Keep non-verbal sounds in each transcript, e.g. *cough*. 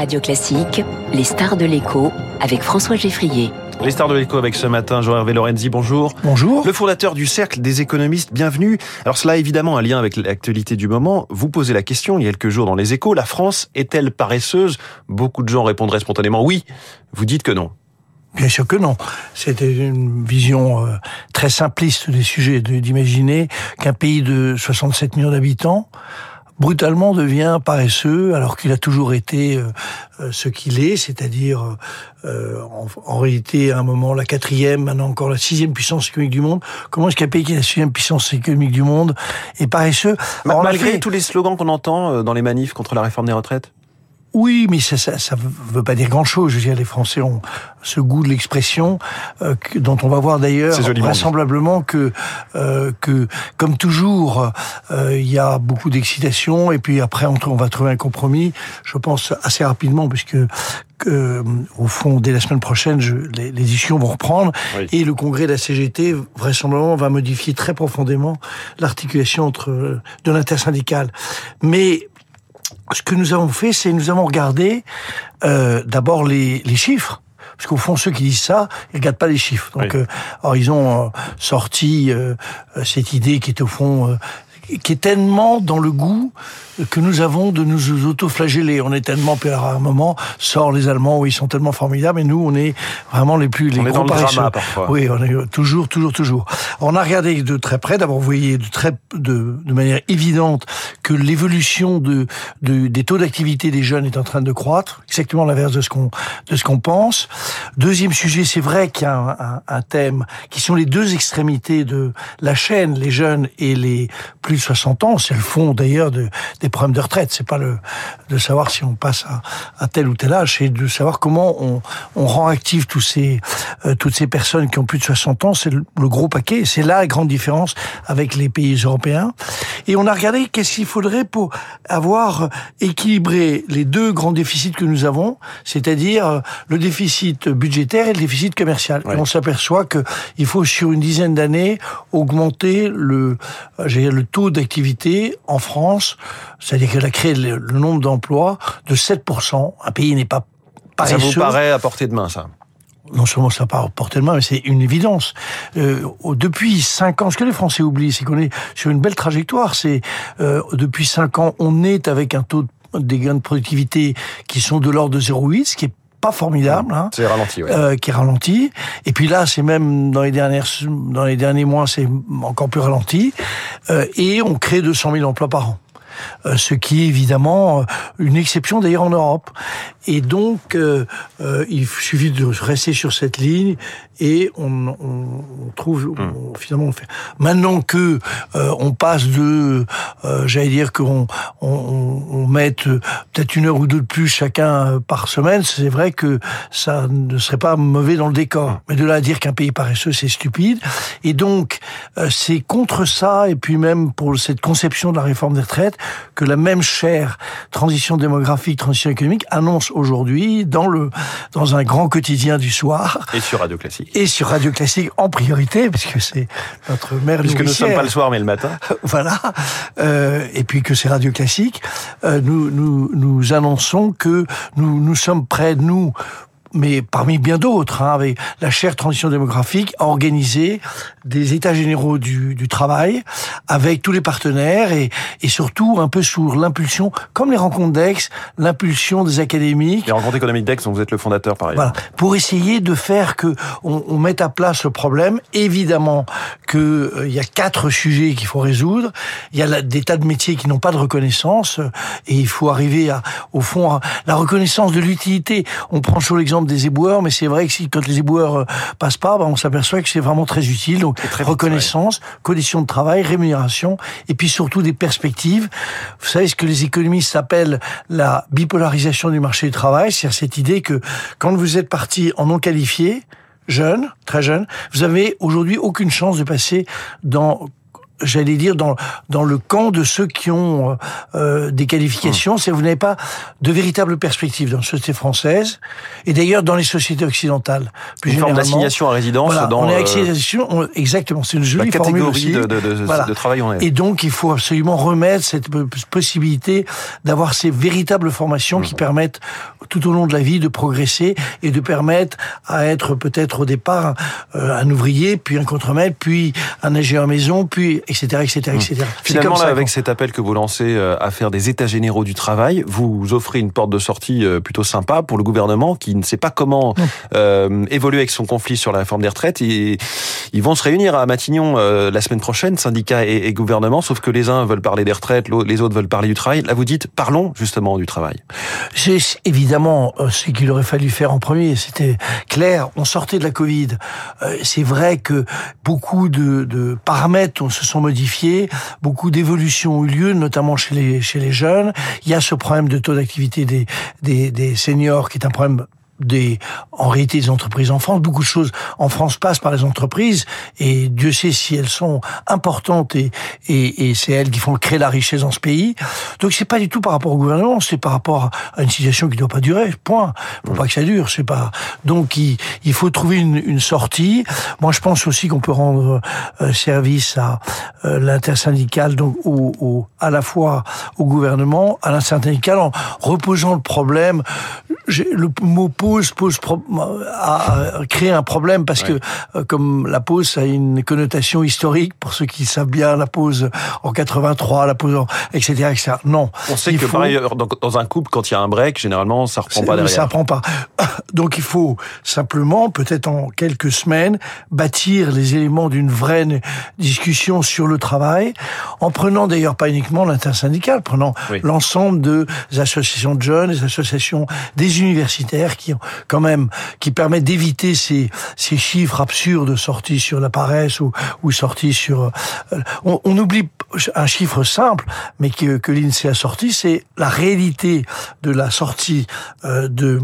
Radio Classique, les stars de l'écho avec François Geffrier. Les stars de l'écho avec ce matin, Jean-Hervé Lorenzi, bonjour. Bonjour. Le fondateur du Cercle des économistes, bienvenue. Alors cela a évidemment un lien avec l'actualité du moment. Vous posez la question il y a quelques jours dans les échos, la France est-elle paresseuse? Beaucoup de gens répondraient spontanément oui. Vous dites que non. Bien sûr que non. C'était une vision euh, très simpliste des sujets, d'imaginer qu'un pays de 67 millions d'habitants brutalement devient paresseux alors qu'il a toujours été euh, euh, ce qu'il est, c'est-à-dire euh, en, réalité à un moment la quatrième, maintenant encore la sixième puissance économique du monde. Comment est-ce qu'un pays qui est la sixième puissance économique du monde est paresseux? Malgré tous les slogans qu'on entend dans les manifs contre la réforme des retraites? Oui, mais ça, ça, ça veut pas dire grand-chose. Je veux dire, les Français ont ce goût de l'expression euh, dont on va voir d'ailleurs vraisemblablement que euh, que comme toujours, euh, il y a beaucoup d'excitation et puis après on, on, va trouver un compromis. Je pense assez rapidement puisque que, au fond, dès la semaine prochaine, je, les, les, issues vont reprendre et le congrès de la CGT vraisemblablement va modifier très profondément l'articulation entre de l'intersyndicale. Mais ce que nous avons fait, c'est nous avons regardé euh, d'abord les, les chiffres. Parce qu'au fond, ceux qui disent ça, ils regardent pas les chiffres. Donc, euh, alors ils ont euh, sorti euh, cette idée qui est au fond qui est tellement dans le goût que nous avons de nous auto-flageller. On est tellement, puis à un moment, sort les Allemands où ils sont tellement formidables, et nous, on est vraiment les plus, les on est dans le drama, parfois. Oui, on est toujours, toujours, toujours. On a regardé de très près, d'abord, vous voyez de très, de, de manière évidente que l'évolution de, de, des taux d'activité des jeunes est en train de croître, exactement l'inverse de ce qu'on, de ce qu'on pense. Deuxième sujet, c'est vrai qu'il y a un, un, un thème qui sont les deux extrémités de la chaîne, les jeunes et les plus 60 ans, c'est le fond d'ailleurs de, des problèmes de retraite. C'est pas le de savoir si on passe à, à tel ou tel âge, c'est de savoir comment on, on rend active tous ces euh, toutes ces personnes qui ont plus de 60 ans. C'est le, gros paquet. C'est là la grande différence avec les pays européens. Et on a regardé qu'est-ce qu'il faudrait pour avoir équilibré les deux grands déficits que nous avons, c'est-à-dire euh, le déficit budgétaire et le déficit commercial. Et on s'aperçoit que il faut sur une dizaine d'années augmenter le, euh, le taux d'activité en France, c'est-à-dire qu'elle a créé le, nombre d'emplois de 7%. Un pays n'est pas. Ça vous paraît à portée de main, ça? Non seulement ça part de main, mais c'est une évidence. Euh, depuis cinq ans, ce que les Français oublient, c'est qu'on est sur une belle trajectoire. C'est euh, depuis cinq ans, on est avec un taux des gains de productivité qui sont de l'ordre de 0,8, ce qui est pas formidable. Hein, c'est ralenti, ouais. euh, qui est ralenti. Et puis là, c'est même dans les dernières, dans les derniers mois, c'est encore plus ralenti. Euh, et on crée 200 000 emplois par an. Euh, ce qui est évidemment euh, une exception d'ailleurs en Europe. Et donc, euh, il suffit de rester sur cette ligne et on, on trouve hmm. on, finalement on fait. Maintenant que on passe de, j'allais dire qu'on on, on, mette peut-être une heure ou deux de plus chacun par semaine, c'est vrai que ça ne serait pas mauvais dans le décor. Hmm. Mais de là à dire qu'un pays paresseux, c'est stupide. Et donc, c'est contre ça, et puis même pour cette conception de la réforme des retraites, que la même chaire transition démographique, transition économique annonce aujourd'hui dans le dans un grand quotidien du soir. Et sur Radio Classique. Et sur Radio Classique en priorité parce que c'est notre mère puisque nous ne sommes pas le soir mais le matin. *laughs* Voilà. Euh, et puis que c'est Radio Classique. Euh, nous nous nous annonçons que nous nous sommes prêts nous mais parmi bien d'autres, hein, avec la chère transition démographique, a organisé des états généraux du, du travail avec tous les partenaires et, et surtout un peu sous l'impulsion, comme les rencontres d'Aix, l'impulsion des académiques. Les rencontres économiques d'Aix, dont vous êtes le fondateur par ailleurs. Voilà, pour essayer de faire que on, on mette à plat ce problème. Évidemment que euh, y a quatre sujets qu'il faut résoudre. Il y a des tas de métiers qui n'ont pas de reconnaissance et il faut arriver à, au fond, à la reconnaissance de l'utilité. On prend sur l'exemple des éboueurs, mais c'est vrai que si, quand les éboueurs euh, passent pas, bah, on s'aperçoit que c'est vraiment très utile. Donc, reconnaissance, conditions de travail, rémunération, et puis surtout des perspectives. Vous savez ce que les économistes appellent la bipolarisation du marché du travail, c'est-à-dire cette idée que quand vous êtes parti en non qualifié, jeune, très jeune, vous avez aujourd'hui aucune chance de passer dans j'allais dire, dans, dans le camp de ceux qui ont euh, des qualifications, mmh. c'est vous n'avez pas de véritable perspective dans la société française, et d'ailleurs dans les sociétés occidentales. Plus une forme d'assignation à résidence dans... On est euh, exactement, c'est une jolie catégorie de, de, de, de, travail on est. Et donc, il faut absolument remettre cette possibilité d'avoir ces véritables formations qui mmh. permettent tout au long de la vie de progresser et de permettre à être peut-être au départ euh, un ouvrier, puis un contremaître, puis un ingénieur maison, puis etc. etc., etc. Finalement, là, avec cet appel que vous lancez euh, à faire des états généraux du travail, vous offrez une porte de sortie euh, plutôt sympa pour le gouvernement qui ne sait pas comment euh, évoluer avec son conflit sur la réforme des retraites. Et ils vont se réunir à Matignon la semaine prochaine, syndicats et, et, gouvernement, sauf que les uns veulent parler des retraites, les autres veulent parler du travail. Là, vous dites, parlons justement du travail. C'est évidemment ce qu'il aurait fallu faire en premier. C'était clair. On sortait de la Covid. C'est vrai que beaucoup de, de paramètres se sont modifiés, beaucoup d'évolutions ont eu lieu, notamment chez les, jeunes. Il y a ce problème de taux d'activité des, des seniors qui est un problème des, en réalité, des entreprises en France. Beaucoup de choses en France passent par les entreprises et Dieu sait si elles sont importantes et, et, et c'est elles qui font créer la richesse dans ce pays. Donc c'est pas du tout par rapport au gouvernement, c'est par rapport à une situation qui ne doit pas durer. Point. Faut pas que ça dure. C'est pas. Donc il, il faut trouver une, une, sortie. Moi je pense aussi qu'on peut rendre euh, service à euh, l'intersyndical, donc au, au, à la fois au gouvernement, à l'intersyndical en reposant le problème. Le mot pause pose a créé un problème parce que euh, comme la pause a une connotation historique pour ceux qui savent bien la pause en 83, la pause en, etc., etc. Non. On sait que pareil, dans, un couple, quand il y a un break, généralement, ça reprend pas derrière. Ça reprend pas. Donc il faut simplement, peut-être en quelques semaines, bâtir les éléments d'une vraie discussion sur le travail, en prenant d'ailleurs pas uniquement l'intersyndical, prenant l'ensemble des associations de jeunes, des associations des universitaires qui quand même, qui permet d'éviter ces, ces chiffres absurdes sortis sur la paresse ou, ou sortis sur... Euh, on, on oublie un chiffre simple, mais que, que l'INSEE a sorti, c'est la réalité de la sortie euh, de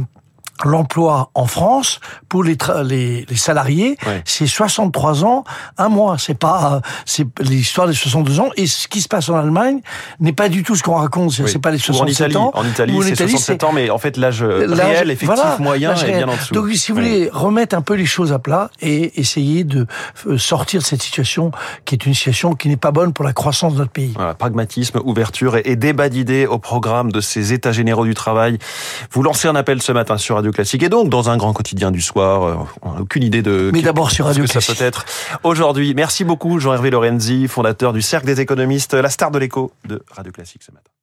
l'emploi en France pour les, les, les, salariés, c'est 63 ans, un mois. C'est pas c'est l'histoire des 62 ans. Et ce qui se passe en Allemagne n'est pas du tout ce qu'on raconte. C'est pas les 67 ans. En Italie, c'est 67 ans, mais en fait l'âge réel, effectif, moyen est bien en dessous. Donc si vous voulez remettre un peu les choses à plat et essayer de euh, sortir de cette situation qui est une situation qui n'est pas bonne pour la croissance de notre pays. Voilà, pragmatisme, ouverture et, débat d'idées au programme de ces États généraux du travail. Vous lancez un appel ce matin sur Radio Classique et donc dans un grand quotidien du soir. Euh, on n'a aucune idée de. Mais d'abord sur Radio que ça peut être aujourd'hui. Merci beaucoup Jean-Hervé Lorenzi, fondateur du Cercle des économistes, la star de l'écho de Radio Classique ce matin.